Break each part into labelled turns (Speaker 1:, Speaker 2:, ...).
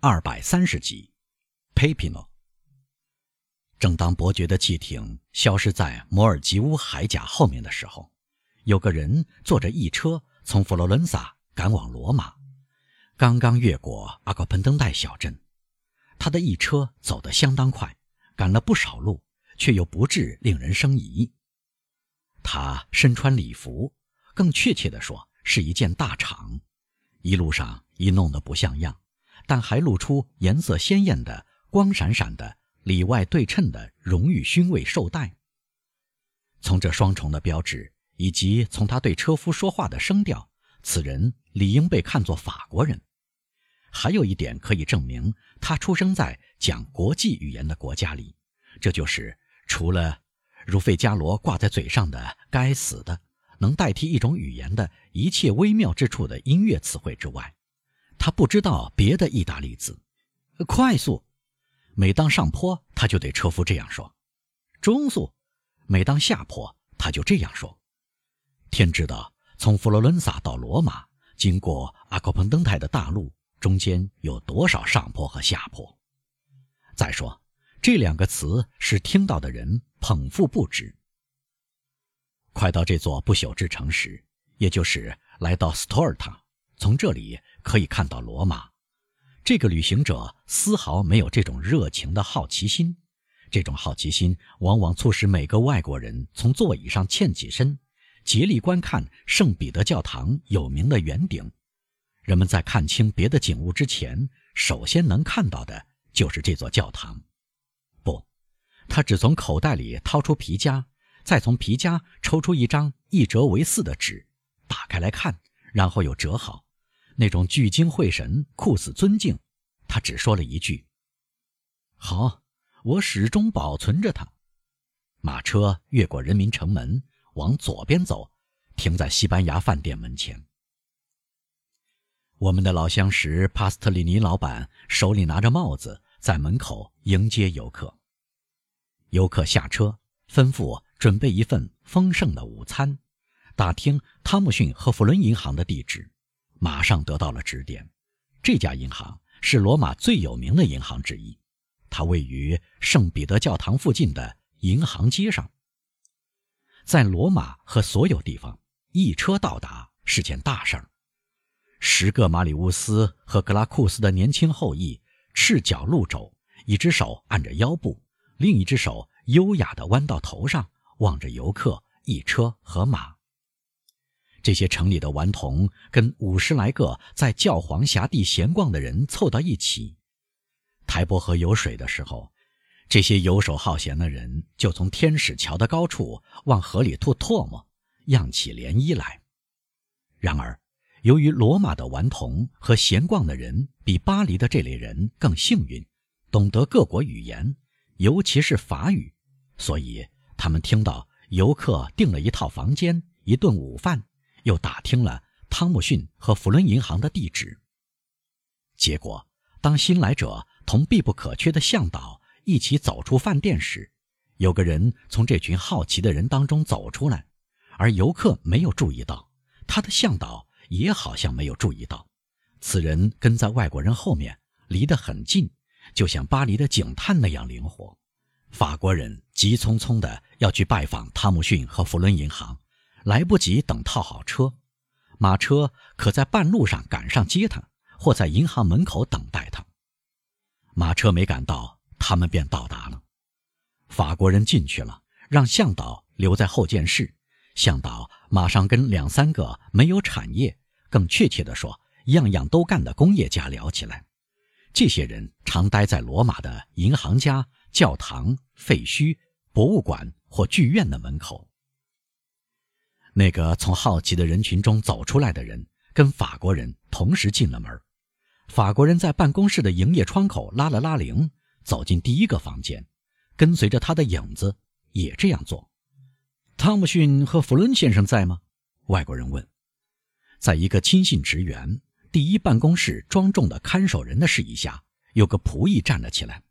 Speaker 1: 二百三十集，Papino。正当伯爵的汽艇消失在摩尔吉乌海甲后面的时候，有个人坐着一车从佛罗伦萨赶往罗马，刚刚越过阿高彭登代小镇，他的一车走得相当快，赶了不少路，却又不致令人生疑。他身穿礼服，更确切地说是一件大氅，一路上已弄得不像样。但还露出颜色鲜艳的、光闪闪的、里外对称的荣誉勋位绶带。从这双重的标志，以及从他对车夫说话的声调，此人理应被看作法国人。还有一点可以证明他出生在讲国际语言的国家里，这就是除了如费加罗挂在嘴上的“该死的”能代替一种语言的一切微妙之处的音乐词汇之外。他不知道别的意大利字，快速。每当上坡，他就对车夫这样说；中速。每当下坡，他就这样说。天知道，从佛罗伦萨到罗马，经过阿克彭登泰的大路，中间有多少上坡和下坡？再说，这两个词使听到的人捧腹不止。快到这座不朽之城时，也就是来到斯托尔塔，从这里。可以看到罗马，这个旅行者丝毫没有这种热情的好奇心。这种好奇心往往促使每个外国人从座椅上欠起身，竭力观看圣彼得教堂有名的圆顶。人们在看清别的景物之前，首先能看到的就是这座教堂。不，他只从口袋里掏出皮夹，再从皮夹抽出一张一折为四的纸，打开来看，然后又折好。那种聚精会神、酷似尊敬，他只说了一句：“好，我始终保存着它。”马车越过人民城门，往左边走，停在西班牙饭店门前。我们的老相识帕斯特里尼老板手里拿着帽子，在门口迎接游客。游客下车，吩咐准备一份丰盛的午餐，打听汤姆逊和弗伦银行的地址。马上得到了指点。这家银行是罗马最有名的银行之一，它位于圣彼得教堂附近的银行街上。在罗马和所有地方，一车到达是件大事儿。十个马里乌斯和格拉库斯的年轻后裔赤脚露肘，一只手按着腰部，另一只手优雅地弯到头上，望着游客、一车和马。这些城里的顽童跟五十来个在教皇辖地闲逛的人凑到一起。台伯河有水的时候，这些游手好闲的人就从天使桥的高处往河里吐唾沫，漾起涟漪来。然而，由于罗马的顽童和闲逛的人比巴黎的这类人更幸运，懂得各国语言，尤其是法语，所以他们听到游客订了一套房间、一顿午饭。又打听了汤姆逊和弗伦银行的地址。结果，当新来者同必不可缺的向导一起走出饭店时，有个人从这群好奇的人当中走出来，而游客没有注意到，他的向导也好像没有注意到。此人跟在外国人后面，离得很近，就像巴黎的警探那样灵活。法国人急匆匆地要去拜访汤姆逊和弗伦银行。来不及等套好车，马车可在半路上赶上接他，或在银行门口等待他。马车没赶到，他们便到达了。法国人进去了，让向导留在后见室。向导马上跟两三个没有产业，更确切地说，样样都干的工业家聊起来。这些人常待在罗马的银行家、教堂、废墟、博物馆或剧院的门口。那个从好奇的人群中走出来的人，跟法国人同时进了门。法国人在办公室的营业窗口拉了拉铃，走进第一个房间，跟随着他的影子也这样做。汤姆逊和弗伦先生在吗？外国人问。在一个亲信职员第一办公室庄重的看守人的示意下，有个仆役站了起来。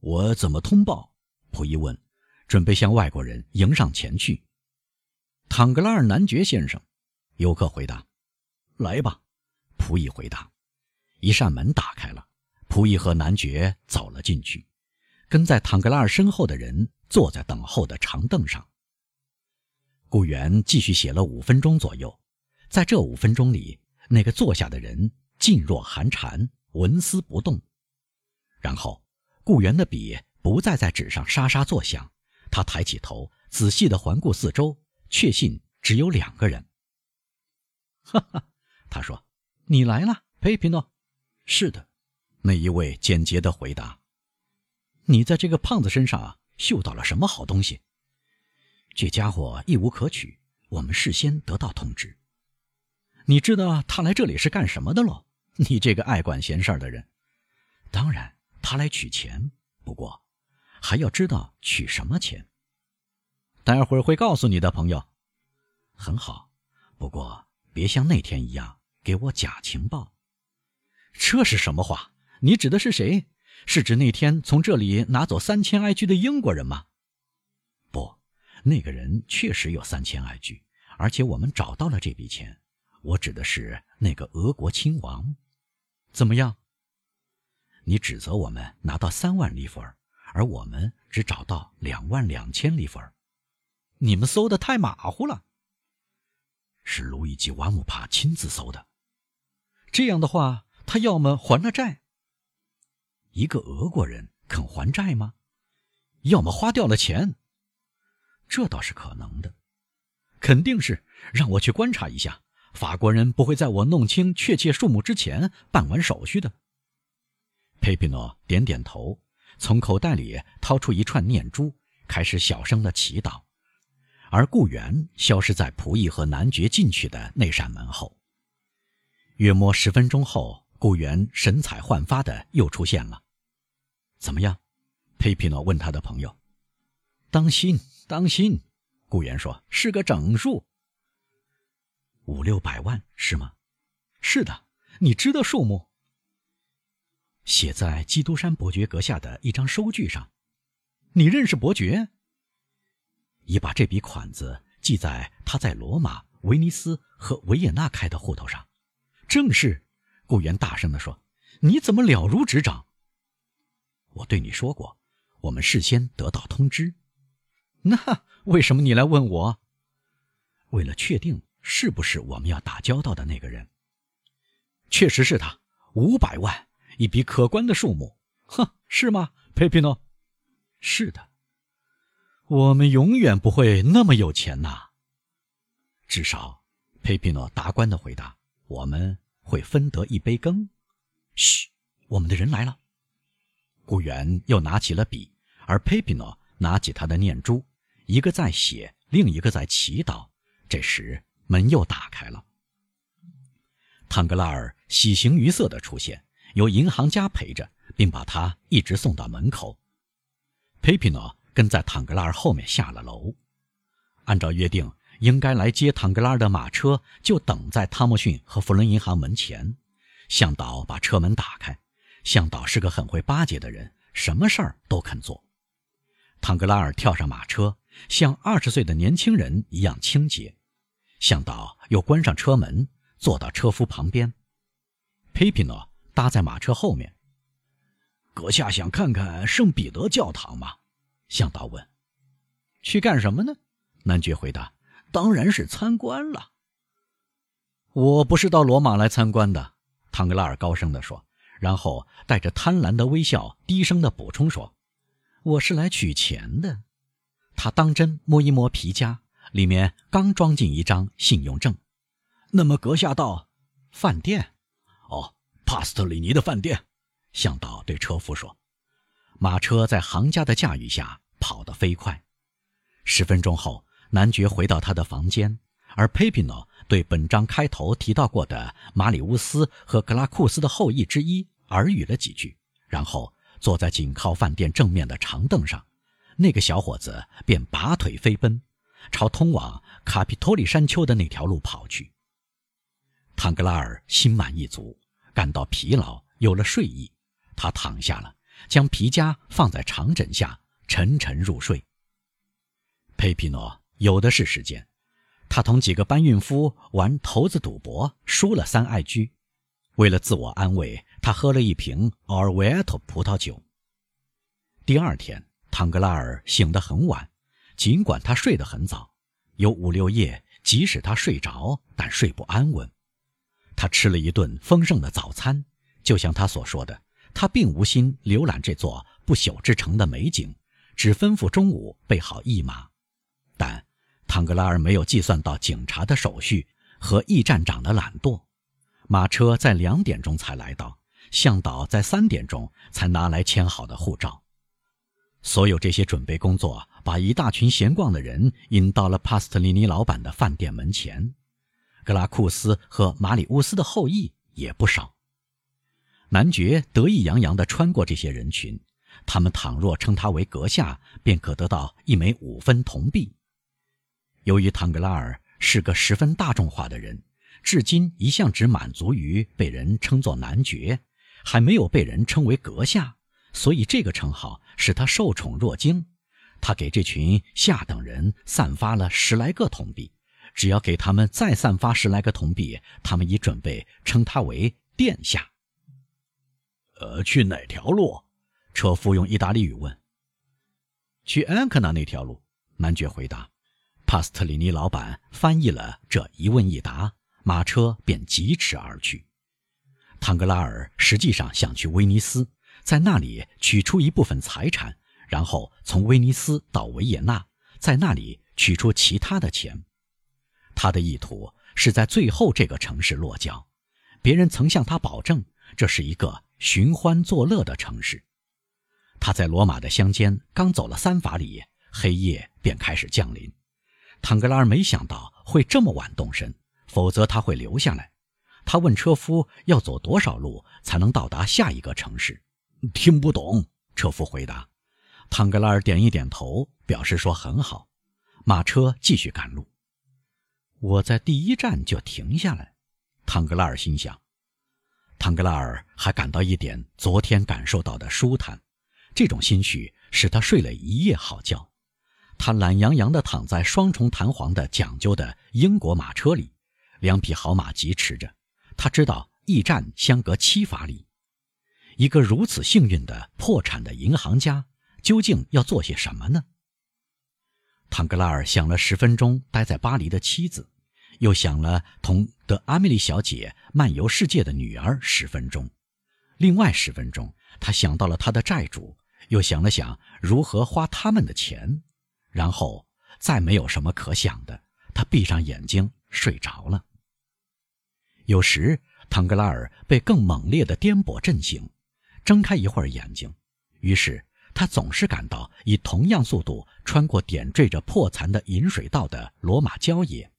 Speaker 1: 我怎么通报？仆役问，准备向外国人迎上前去。坦格拉尔男爵先生，游客回答：“来吧。”仆役回答：“一扇门打开了，仆役和男爵走了进去。跟在坦格拉尔身后的人坐在等候的长凳上。顾源继续写了五分钟左右，在这五分钟里，那个坐下的人静若寒蝉，纹丝不动。然后，顾源的笔不再在纸上沙沙作响，他抬起头，仔细地环顾四周，确信只有两个人。哈哈，他说：“你来了，佩皮诺。”“是的。”那一位简洁地回答。你在这个胖子身上嗅到了什么好东西？这家伙一无可取，我们事先得到通知。你知道他来这里是干什么的喽？你这个爱管闲事儿的人。当然，他来取钱，不过还要知道取什么钱。待会儿会告诉你的朋友。很好，不过别像那天一样给我假情报。这是什么话？你指的是谁？是指那天从这里拿走三千埃居的英国人吗？不，那个人确实有三千埃居，而且我们找到了这笔钱。我指的是那个俄国亲王。怎么样？你指责我们拿到三万利弗尔，而我们只找到两万两千利弗尔。你们搜的太马虎了。是路易吉·瓦姆帕亲自搜的。这样的话，他要么还了债。一个俄国人肯还债吗？要么花掉了钱。这倒是可能的，肯定是让我去观察一下。法国人不会在我弄清确切数目之前办完手续的。佩皮诺点点头，从口袋里掏出一串念珠，开始小声的祈祷。而顾源消失在仆役和男爵进去的那扇门后。约摸十分钟后。顾源神采焕发的又出现了，怎么样？佩皮诺问他的朋友。当心，当心！顾源说：“是个整数，五六百万是吗？”“是的。”“你知道数目？”写在基督山伯爵阁下的一张收据上。你认识伯爵？已把这笔款子记在他在罗马、威尼斯和维也纳开的户头上。正是。顾源大声地说：“你怎么了如指掌？我对你说过，我们事先得到通知。那为什么你来问我？为了确定是不是我们要打交道的那个人。确实是他，五百万，一笔可观的数目。哼，是吗，佩皮诺？是的。我们永远不会那么有钱呐。至少，佩皮诺达观的回答：我们。”会分得一杯羹。嘘，我们的人来了。雇员又拿起了笔，而佩皮诺拿起他的念珠，一个在写，另一个在祈祷。这时门又打开了，唐格拉尔喜形于色的出现，由银行家陪着，并把他一直送到门口。佩皮诺跟在坦格拉尔后面下了楼，按照约定。应该来接坦格拉尔的马车就等在汤姆逊和弗伦银行门前。向导把车门打开。向导是个很会巴结的人，什么事儿都肯做。坦格拉尔跳上马车，像二十岁的年轻人一样清洁。向导又关上车门，坐到车夫旁边。佩皮诺搭在马车后面。阁下想看看圣彼得教堂吗？向导问。去干什么呢？男爵回答。当然是参观了。我不是到罗马来参观的，唐格拉尔高声地说，然后带着贪婪的微笑，低声地补充说：“我是来取钱的。”他当真摸一摸皮夹，里面刚装进一张信用证。那么阁下到饭店？哦，帕斯特里尼的饭店。向导对车夫说。马车在行家的驾驭下跑得飞快。十分钟后。男爵回到他的房间，而佩皮诺对本章开头提到过的马里乌斯和格拉库斯的后裔之一耳语了几句，然后坐在紧靠饭店正面的长凳上。那个小伙子便拔腿飞奔，朝通往卡皮托里山丘的那条路跑去。唐格拉尔心满意足，感到疲劳，有了睡意。他躺下了，将皮夹放在长枕下，沉沉入睡。佩皮诺。有的是时间，他同几个搬运夫玩骰子赌博，输了三爱居。为了自我安慰，他喝了一瓶奥尔维埃托葡萄酒。第二天，唐格拉尔醒得很晚，尽管他睡得很早，有五六夜，即使他睡着，但睡不安稳。他吃了一顿丰盛的早餐，就像他所说的，他并无心浏览这座不朽之城的美景，只吩咐中午备好驿马。但唐格拉尔没有计算到警察的手续和驿站长的懒惰。马车在两点钟才来到，向导在三点钟才拿来签好的护照。所有这些准备工作，把一大群闲逛的人引到了帕斯特里尼老板的饭店门前。格拉库斯和马里乌斯的后裔也不少。男爵得意洋洋地穿过这些人群，他们倘若称他为阁下，便可得到一枚五分铜币。由于唐格拉尔是个十分大众化的人。至今一向只满足于被人称作男爵，还没有被人称为阁下，所以这个称号使他受宠若惊。他给这群下等人散发了十来个铜币，只要给他们再散发十来个铜币，他们已准备称他为殿下。
Speaker 2: 呃，去哪条路？
Speaker 1: 车夫用意大利语问。去安克纳那条路，男爵回答。帕斯特里尼老板翻译了这一问一答。马车便疾驰而去。唐格拉尔实际上想去威尼斯，在那里取出一部分财产，然后从威尼斯到维也纳，在那里取出其他的钱。他的意图是在最后这个城市落脚。别人曾向他保证，这是一个寻欢作乐的城市。他在罗马的乡间刚走了三法里，黑夜便开始降临。唐格拉尔没想到会这么晚动身。否则他会留下来。他问车夫要走多少路才能到达下一个城市。
Speaker 2: 听不懂，
Speaker 1: 车夫回答。唐格拉尔点一点头，表示说很好。马车继续赶路。我在第一站就停下来，唐格拉尔心想。唐格拉尔还感到一点昨天感受到的舒坦，这种心绪使他睡了一夜好觉。他懒洋洋地躺在双重弹簧的讲究的英国马车里。两匹好马疾驰着，他知道驿站相隔七法里。一个如此幸运的破产的银行家，究竟要做些什么呢？唐格拉尔想了十分钟待在巴黎的妻子，又想了同德阿米莉小姐漫游世界的女儿十分钟，另外十分钟，他想到了他的债主，又想了想如何花他们的钱，然后再没有什么可想的，他闭上眼睛睡着了。有时，唐格拉尔被更猛烈的颠簸震醒，睁开一会儿眼睛，于是他总是感到以同样速度穿过点缀着破残的饮水道的罗马郊野。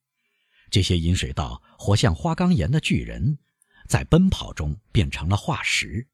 Speaker 1: 这些饮水道活像花岗岩的巨人，在奔跑中变成了化石。